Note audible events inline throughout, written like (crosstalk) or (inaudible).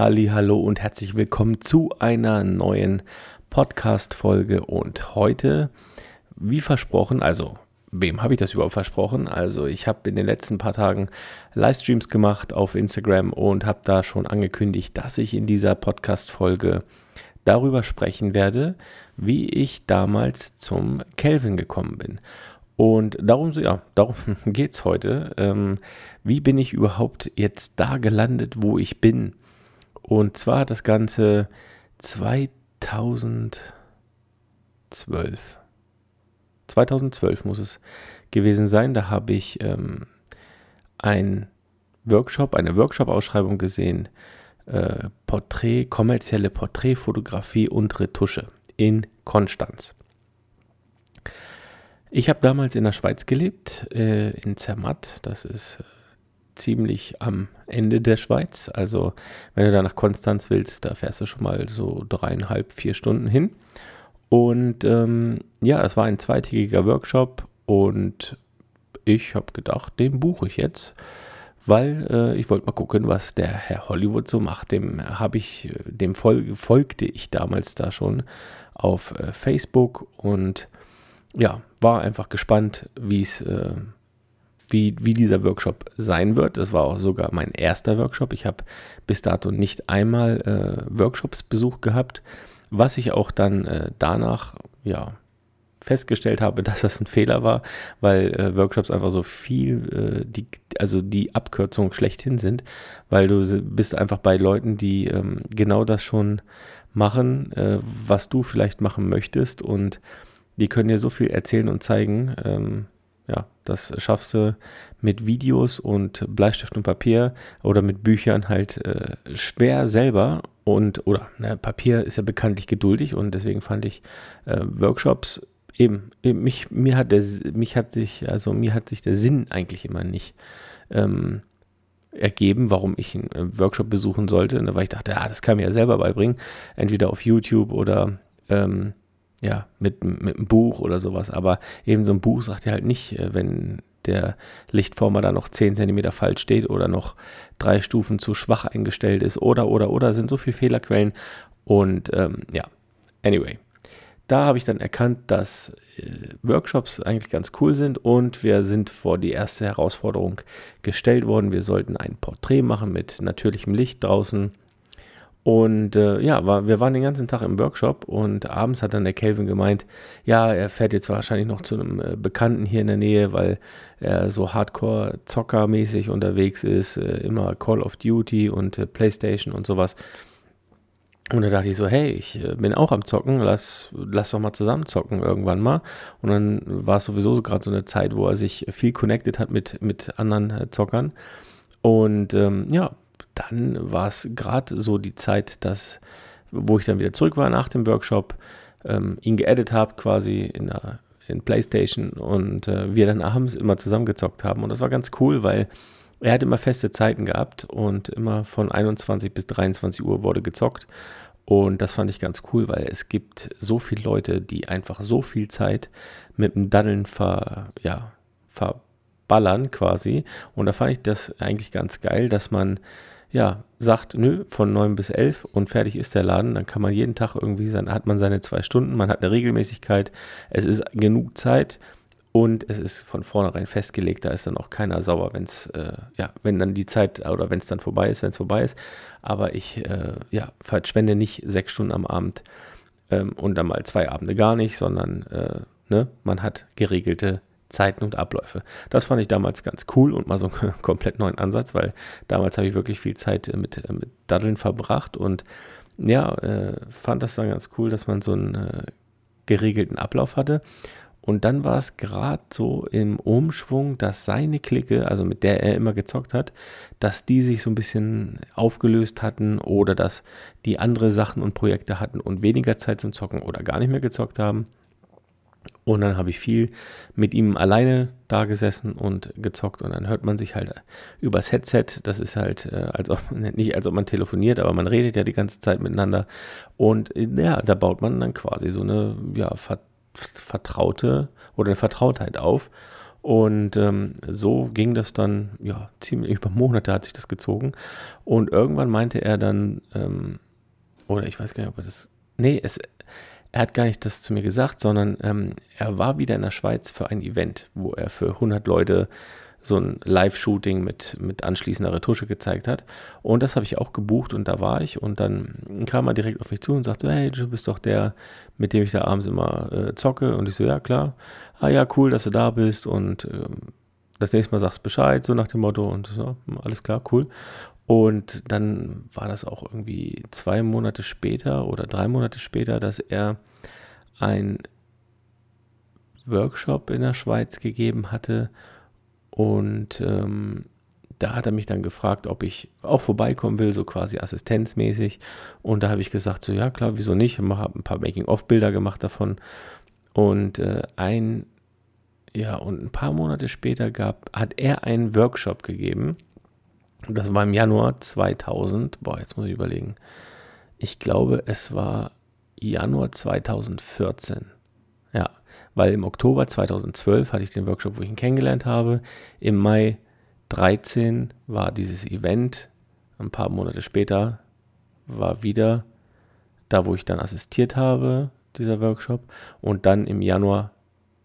Halli, hallo und herzlich willkommen zu einer neuen Podcast-Folge. Und heute, wie versprochen, also wem habe ich das überhaupt versprochen? Also ich habe in den letzten paar Tagen Livestreams gemacht auf Instagram und habe da schon angekündigt, dass ich in dieser Podcast-Folge darüber sprechen werde, wie ich damals zum Kelvin gekommen bin. Und darum, ja, darum (laughs) geht es heute. Ähm, wie bin ich überhaupt jetzt da gelandet, wo ich bin? Und zwar das Ganze 2012. 2012 muss es gewesen sein. Da habe ich ähm, ein Workshop, eine Workshop-Ausschreibung gesehen. Äh, Porträt, kommerzielle Porträtfotografie und Retusche in Konstanz. Ich habe damals in der Schweiz gelebt, äh, in Zermatt. Das ist äh, ziemlich am Ende der Schweiz. Also, wenn du da nach Konstanz willst, da fährst du schon mal so dreieinhalb, vier Stunden hin. Und ähm, ja, es war ein zweitägiger Workshop und ich habe gedacht, den buche ich jetzt, weil äh, ich wollte mal gucken, was der Herr Hollywood so macht. Dem habe ich, dem fol folgte ich damals da schon auf äh, Facebook und ja, war einfach gespannt, wie es, äh, wie, wie dieser Workshop sein wird. Das war auch sogar mein erster Workshop. Ich habe bis dato nicht einmal äh, Workshops Besuch gehabt, was ich auch dann äh, danach, ja, festgestellt habe, (laughs) dass das ein Fehler war, weil äh, Workshops einfach so viel, äh, die, also die Abkürzung schlechthin sind, weil du bist einfach bei Leuten, die ähm, genau das schon machen, äh, was du vielleicht machen möchtest und die können dir so viel erzählen und zeigen. Ähm, ja, das schaffst du mit Videos und Bleistift und Papier oder mit Büchern halt äh, schwer selber und oder ne, Papier ist ja bekanntlich geduldig und deswegen fand ich äh, Workshops eben, eben mich mir hat der mich hat sich also mir hat sich der Sinn eigentlich immer nicht ähm, ergeben, warum ich einen äh, Workshop besuchen sollte, und weil ich dachte, ja, das kann mir ja selber beibringen, entweder auf YouTube oder ähm, ja, mit, mit einem Buch oder sowas. Aber eben so ein Buch sagt ja halt nicht, äh, wenn der Lichtformer da noch 10 cm falsch steht oder noch drei Stufen zu schwach eingestellt ist oder, oder, oder, sind so viele Fehlerquellen. Und ähm, ja, anyway, da habe ich dann erkannt, dass äh, Workshops eigentlich ganz cool sind und wir sind vor die erste Herausforderung gestellt worden. Wir sollten ein Porträt machen mit natürlichem Licht draußen und äh, ja, war, wir waren den ganzen Tag im Workshop und abends hat dann der Kelvin gemeint, ja, er fährt jetzt wahrscheinlich noch zu einem äh, Bekannten hier in der Nähe, weil er so Hardcore-Zocker-mäßig unterwegs ist, äh, immer Call of Duty und äh, Playstation und sowas. Und da dachte ich so, hey, ich äh, bin auch am Zocken, lass, lass doch mal zusammen zocken irgendwann mal. Und dann war es sowieso gerade so eine Zeit, wo er sich viel connected hat mit, mit anderen Zockern. Und ähm, ja, dann war es gerade so die Zeit, dass, wo ich dann wieder zurück war nach dem Workshop, ähm, ihn geedit habe quasi in der in PlayStation und äh, wir dann abends immer zusammengezockt haben. Und das war ganz cool, weil er hat immer feste Zeiten gehabt und immer von 21 bis 23 Uhr wurde gezockt. Und das fand ich ganz cool, weil es gibt so viele Leute, die einfach so viel Zeit mit dem Daddeln ver, ja, verballern quasi. Und da fand ich das eigentlich ganz geil, dass man ja, sagt, nö, von 9 bis 11 und fertig ist der Laden, dann kann man jeden Tag irgendwie sein, hat man seine zwei Stunden, man hat eine Regelmäßigkeit, es ist genug Zeit und es ist von vornherein festgelegt, da ist dann auch keiner sauer, wenn es, äh, ja, wenn dann die Zeit oder wenn es dann vorbei ist, wenn es vorbei ist. Aber ich, äh, ja, verschwende nicht sechs Stunden am Abend ähm, und dann mal zwei Abende gar nicht, sondern äh, ne, man hat geregelte Zeiten und Abläufe. Das fand ich damals ganz cool und mal so einen (laughs) komplett neuen Ansatz, weil damals habe ich wirklich viel Zeit äh, mit, äh, mit Daddeln verbracht und ja, äh, fand das dann ganz cool, dass man so einen äh, geregelten Ablauf hatte. Und dann war es gerade so im Umschwung, dass seine Clique, also mit der er immer gezockt hat, dass die sich so ein bisschen aufgelöst hatten oder dass die andere Sachen und Projekte hatten und weniger Zeit zum Zocken oder gar nicht mehr gezockt haben. Und dann habe ich viel mit ihm alleine da gesessen und gezockt und dann hört man sich halt übers Headset. Das ist halt, äh, als ob, (laughs) nicht als ob man telefoniert, aber man redet ja die ganze Zeit miteinander. Und äh, ja, da baut man dann quasi so eine ja, ver vertraute oder eine Vertrautheit auf. Und ähm, so ging das dann, ja, ziemlich (laughs) über Monate hat sich das gezogen. Und irgendwann meinte er dann, ähm, oder ich weiß gar nicht, ob er das, nee, es, er hat gar nicht das zu mir gesagt, sondern ähm, er war wieder in der Schweiz für ein Event, wo er für 100 Leute so ein Live-Shooting mit, mit anschließender Retusche gezeigt hat. Und das habe ich auch gebucht und da war ich. Und dann kam er direkt auf mich zu und sagte, hey, du bist doch der, mit dem ich da abends immer äh, zocke. Und ich so, ja klar. Ah ja, cool, dass du da bist. Und ähm, das nächste Mal sagst Bescheid, so nach dem Motto. Und so, alles klar, cool. Und dann war das auch irgendwie zwei Monate später oder drei Monate später, dass er ein Workshop in der Schweiz gegeben hatte und ähm, da hat er mich dann gefragt, ob ich auch vorbeikommen will, so quasi assistenzmäßig. Und da habe ich gesagt, so ja klar, wieso nicht? Ich habe ein paar Making-of-Bilder gemacht davon. Und äh, ein, ja, und ein paar Monate später gab, hat er einen Workshop gegeben. Das war im Januar 2000. Boah, jetzt muss ich überlegen. Ich glaube, es war Januar 2014. Ja, weil im Oktober 2012 hatte ich den Workshop, wo ich ihn kennengelernt habe. Im Mai 13 war dieses Event. Ein paar Monate später war wieder da, wo ich dann assistiert habe, dieser Workshop. Und dann im Januar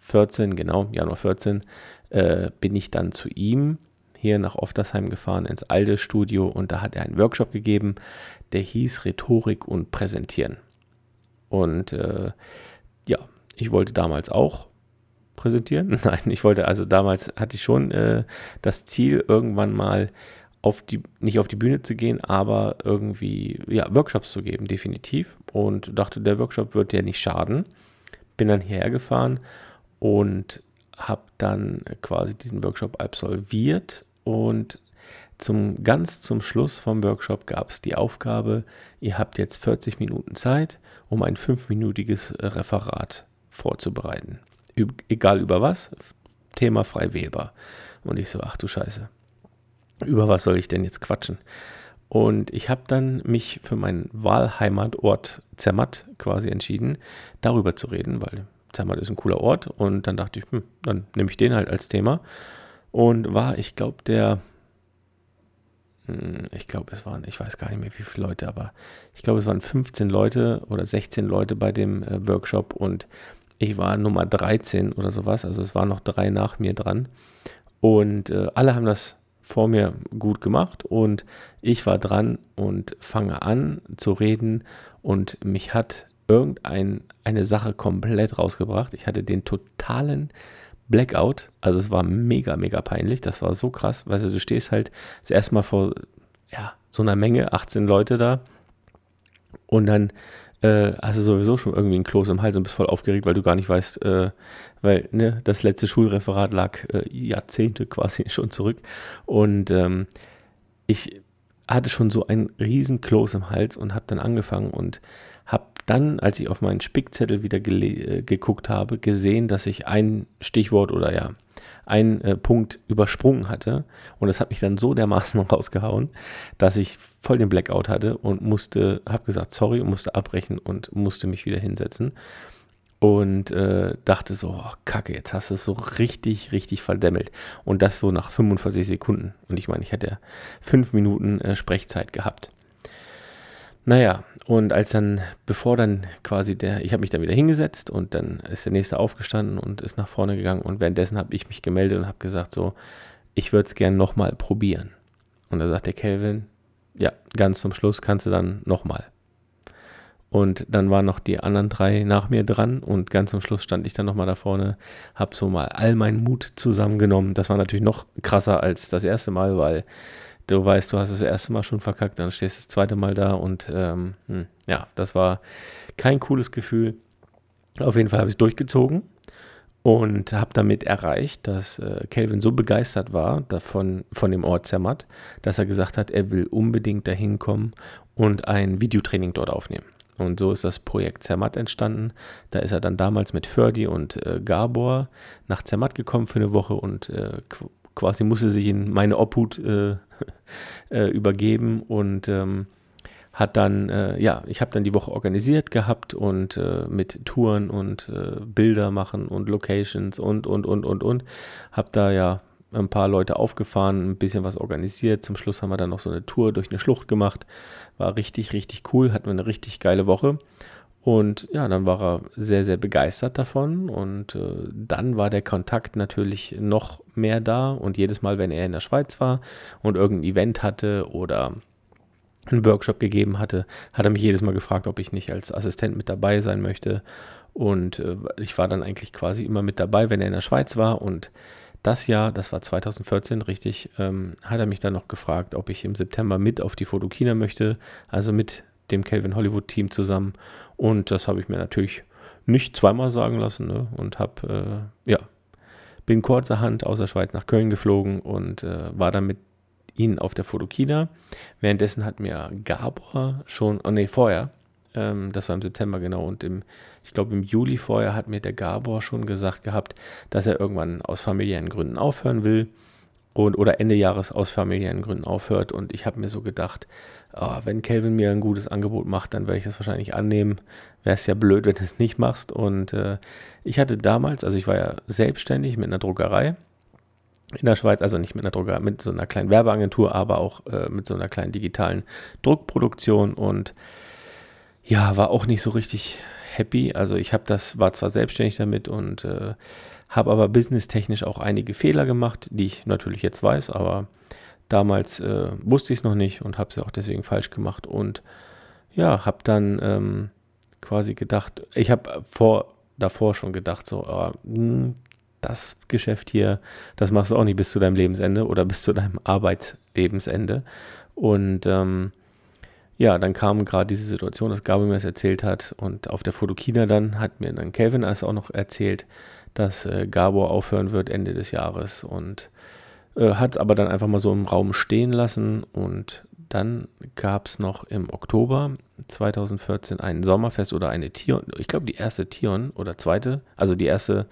14, genau, Januar 14, äh, bin ich dann zu ihm hier nach Oftersheim gefahren ins alte Studio und da hat er einen Workshop gegeben, der hieß Rhetorik und Präsentieren. Und äh, ja, ich wollte damals auch präsentieren. (laughs) Nein, ich wollte, also damals hatte ich schon äh, das Ziel, irgendwann mal auf die, nicht auf die Bühne zu gehen, aber irgendwie, ja, Workshops zu geben, definitiv. Und dachte, der Workshop wird ja nicht schaden. Bin dann hierher gefahren und habe dann quasi diesen Workshop absolviert und zum, ganz zum Schluss vom Workshop gab es die Aufgabe, ihr habt jetzt 40 Minuten Zeit, um ein fünfminütiges Referat vorzubereiten. Üb egal über was, Thema frei wählbar. Und ich so, ach du Scheiße, über was soll ich denn jetzt quatschen? Und ich habe dann mich für meinen Wahlheimatort Zermatt quasi entschieden, darüber zu reden, weil Zermatt ist ein cooler Ort. Und dann dachte ich, hm, dann nehme ich den halt als Thema. Und war, ich glaube, der, hm, ich glaube, es waren, ich weiß gar nicht mehr, wie viele Leute, aber ich glaube, es waren 15 Leute oder 16 Leute bei dem äh, Workshop und ich war Nummer 13 oder sowas, also es waren noch drei nach mir dran. Und äh, alle haben das vor mir gut gemacht und ich war dran und fange an zu reden und mich hat irgendeine Sache komplett rausgebracht. Ich hatte den totalen Blackout, also es war mega, mega peinlich, das war so krass, weil du, du stehst halt das erste Mal vor ja, so einer Menge, 18 Leute da. Und dann äh, hast du sowieso schon irgendwie ein Kloß im Hals und bist voll aufgeregt, weil du gar nicht weißt, äh, weil ne, das letzte Schulreferat lag äh, Jahrzehnte quasi (laughs) schon zurück. Und ähm, ich hatte schon so einen riesen Kloß im Hals und habe dann angefangen und dann, als ich auf meinen Spickzettel wieder äh, geguckt habe, gesehen, dass ich ein Stichwort oder ja, einen äh, Punkt übersprungen hatte. Und das hat mich dann so dermaßen (laughs) rausgehauen, dass ich voll den Blackout hatte und musste, habe gesagt, sorry, und musste abbrechen und musste mich wieder hinsetzen. Und äh, dachte so, oh, kacke, jetzt hast du es so richtig, richtig verdämmelt. Und das so nach 45 Sekunden. Und ich meine, ich hätte fünf Minuten äh, Sprechzeit gehabt. Naja, und als dann, bevor dann quasi der, ich habe mich dann wieder hingesetzt und dann ist der nächste aufgestanden und ist nach vorne gegangen und währenddessen habe ich mich gemeldet und habe gesagt so, ich würde es gerne nochmal probieren. Und da sagt der Kelvin, ja, ganz zum Schluss kannst du dann nochmal. Und dann waren noch die anderen drei nach mir dran und ganz zum Schluss stand ich dann nochmal da vorne, habe so mal all meinen Mut zusammengenommen. Das war natürlich noch krasser als das erste Mal, weil du weißt, du hast das erste Mal schon verkackt, dann stehst du das zweite Mal da und ähm, hm, ja, das war kein cooles Gefühl. Auf jeden Fall habe ich es durchgezogen und habe damit erreicht, dass äh, Kelvin so begeistert war davon, von dem Ort Zermatt, dass er gesagt hat, er will unbedingt dahin kommen und ein Videotraining dort aufnehmen. Und so ist das Projekt Zermatt entstanden. Da ist er dann damals mit Ferdi und äh, Gabor nach Zermatt gekommen für eine Woche und äh, quasi musste sich in meine Obhut äh, (laughs) äh, übergeben und ähm, hat dann, äh, ja, ich habe dann die Woche organisiert gehabt und äh, mit Touren und äh, Bilder machen und Locations und, und, und, und, und. Habe da ja ein paar Leute aufgefahren, ein bisschen was organisiert. Zum Schluss haben wir dann noch so eine Tour durch eine Schlucht gemacht. War richtig, richtig cool, hatten wir eine richtig geile Woche. Und ja, dann war er sehr, sehr begeistert davon. Und äh, dann war der Kontakt natürlich noch mehr da. Und jedes Mal, wenn er in der Schweiz war und irgendein Event hatte oder einen Workshop gegeben hatte, hat er mich jedes Mal gefragt, ob ich nicht als Assistent mit dabei sein möchte. Und äh, ich war dann eigentlich quasi immer mit dabei, wenn er in der Schweiz war. Und das Jahr, das war 2014 richtig, ähm, hat er mich dann noch gefragt, ob ich im September mit auf die Fotokina möchte, also mit dem Calvin Hollywood Team zusammen. Und das habe ich mir natürlich nicht zweimal sagen lassen ne? und habe, äh, ja, bin kurzerhand aus der Schweiz nach Köln geflogen und äh, war dann mit ihnen auf der Fotokina. Währenddessen hat mir Gabor schon, oh nee, vorher, ähm, das war im September genau, und im, ich glaube im Juli vorher hat mir der Gabor schon gesagt gehabt, dass er irgendwann aus familiären Gründen aufhören will und oder Ende Jahres aus familiären Gründen aufhört. Und ich habe mir so gedacht, oh, wenn Kelvin mir ein gutes Angebot macht, dann werde ich das wahrscheinlich annehmen. Wäre es ja blöd, wenn du es nicht machst. Und äh, ich hatte damals, also ich war ja selbstständig mit einer Druckerei in der Schweiz, also nicht mit einer Drucker, mit so einer kleinen Werbeagentur, aber auch äh, mit so einer kleinen digitalen Druckproduktion und ja, war auch nicht so richtig happy. Also ich habe das, war zwar selbstständig damit und äh, habe aber businesstechnisch auch einige Fehler gemacht, die ich natürlich jetzt weiß, aber damals äh, wusste ich es noch nicht und habe sie auch deswegen falsch gemacht und ja, habe dann ähm, quasi gedacht, ich habe vor davor schon gedacht, so, äh, das Geschäft hier, das machst du auch nicht bis zu deinem Lebensende oder bis zu deinem Arbeitslebensende. Und ähm, ja, dann kam gerade diese Situation, dass Gabi mir das erzählt hat und auf der Fotokina dann hat mir dann Kelvin es auch noch erzählt, dass äh, Gabor aufhören wird Ende des Jahres und äh, hat es aber dann einfach mal so im Raum stehen lassen und dann gab es noch im Oktober 2014 ein Sommerfest oder eine Tion, ich glaube die erste Tion oder zweite, also die erste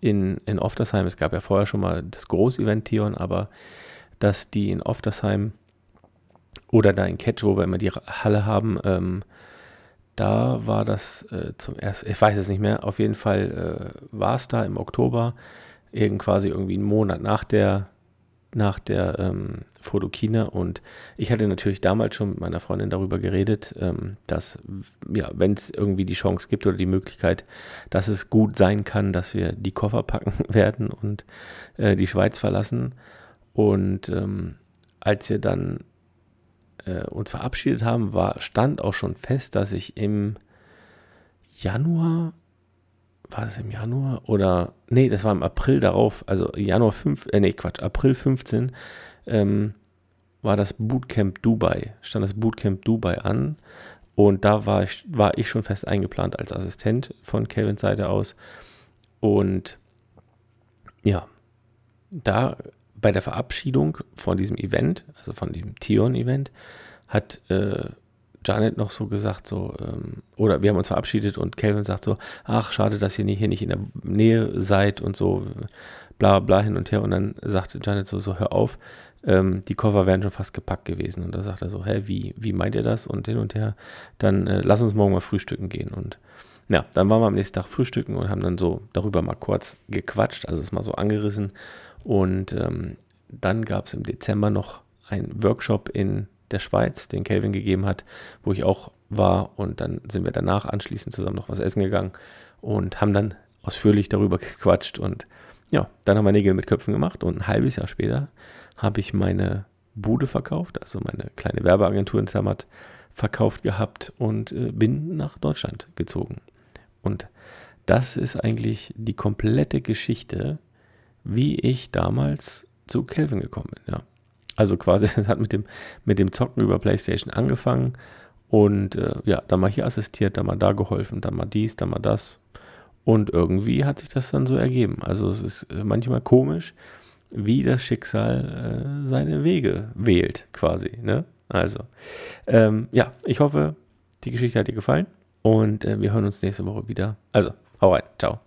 in, in Oftersheim. Es gab ja vorher schon mal das Groß-Event Tion, aber dass die in Oftersheim oder da in Catch, wo wir immer die Halle haben, ähm, da war das äh, zum ersten, ich weiß es nicht mehr, auf jeden Fall äh, war es da im Oktober, irgend quasi irgendwie einen Monat nach der nach der ähm, Fotokina und ich hatte natürlich damals schon mit meiner Freundin darüber geredet, ähm, dass, ja, wenn es irgendwie die Chance gibt oder die Möglichkeit, dass es gut sein kann, dass wir die Koffer packen (laughs) werden und äh, die Schweiz verlassen. Und ähm, als wir dann äh, uns verabschiedet haben, war, stand auch schon fest, dass ich im Januar war das im Januar oder nee, das war im April darauf, also Januar 5, äh, nee, Quatsch, April 15 ähm, war das Bootcamp Dubai, stand das Bootcamp Dubai an und da war ich, war ich schon fest eingeplant als Assistent von Kevins Seite aus und ja, da bei der Verabschiedung von diesem Event, also von dem Tion-Event, hat äh, Janet noch so gesagt, so, ähm, oder wir haben uns verabschiedet und Calvin sagt so, ach, schade, dass ihr hier nicht in der Nähe seid und so, bla bla hin und her. Und dann sagte Janet so, so, hör auf, ähm, die Koffer wären schon fast gepackt gewesen. Und da sagt er so, hä, wie, wie meint ihr das? Und hin und her, dann äh, lass uns morgen mal frühstücken gehen. Und ja, dann waren wir am nächsten Tag frühstücken und haben dann so darüber mal kurz gequatscht, also es mal so angerissen. Und ähm, dann gab es im Dezember noch einen Workshop in der Schweiz, den Kelvin gegeben hat, wo ich auch war. Und dann sind wir danach anschließend zusammen noch was essen gegangen und haben dann ausführlich darüber (laughs) gequatscht. Und ja, dann haben wir Nägel mit Köpfen gemacht. Und ein halbes Jahr später habe ich meine Bude verkauft, also meine kleine Werbeagentur in Zermatt verkauft gehabt und äh, bin nach Deutschland gezogen. Und das ist eigentlich die komplette Geschichte, wie ich damals zu Kelvin gekommen bin. Ja. Also quasi, (laughs) es hat mit dem, mit dem Zocken über PlayStation angefangen und äh, ja, dann mal hier assistiert, dann mal da geholfen, dann mal dies, dann mal das. Und irgendwie hat sich das dann so ergeben. Also es ist äh, manchmal komisch, wie das Schicksal äh, seine Wege wählt, quasi. Ne? Also, ähm, ja, ich hoffe, die Geschichte hat dir gefallen und äh, wir hören uns nächste Woche wieder. Also, hau rein, ciao.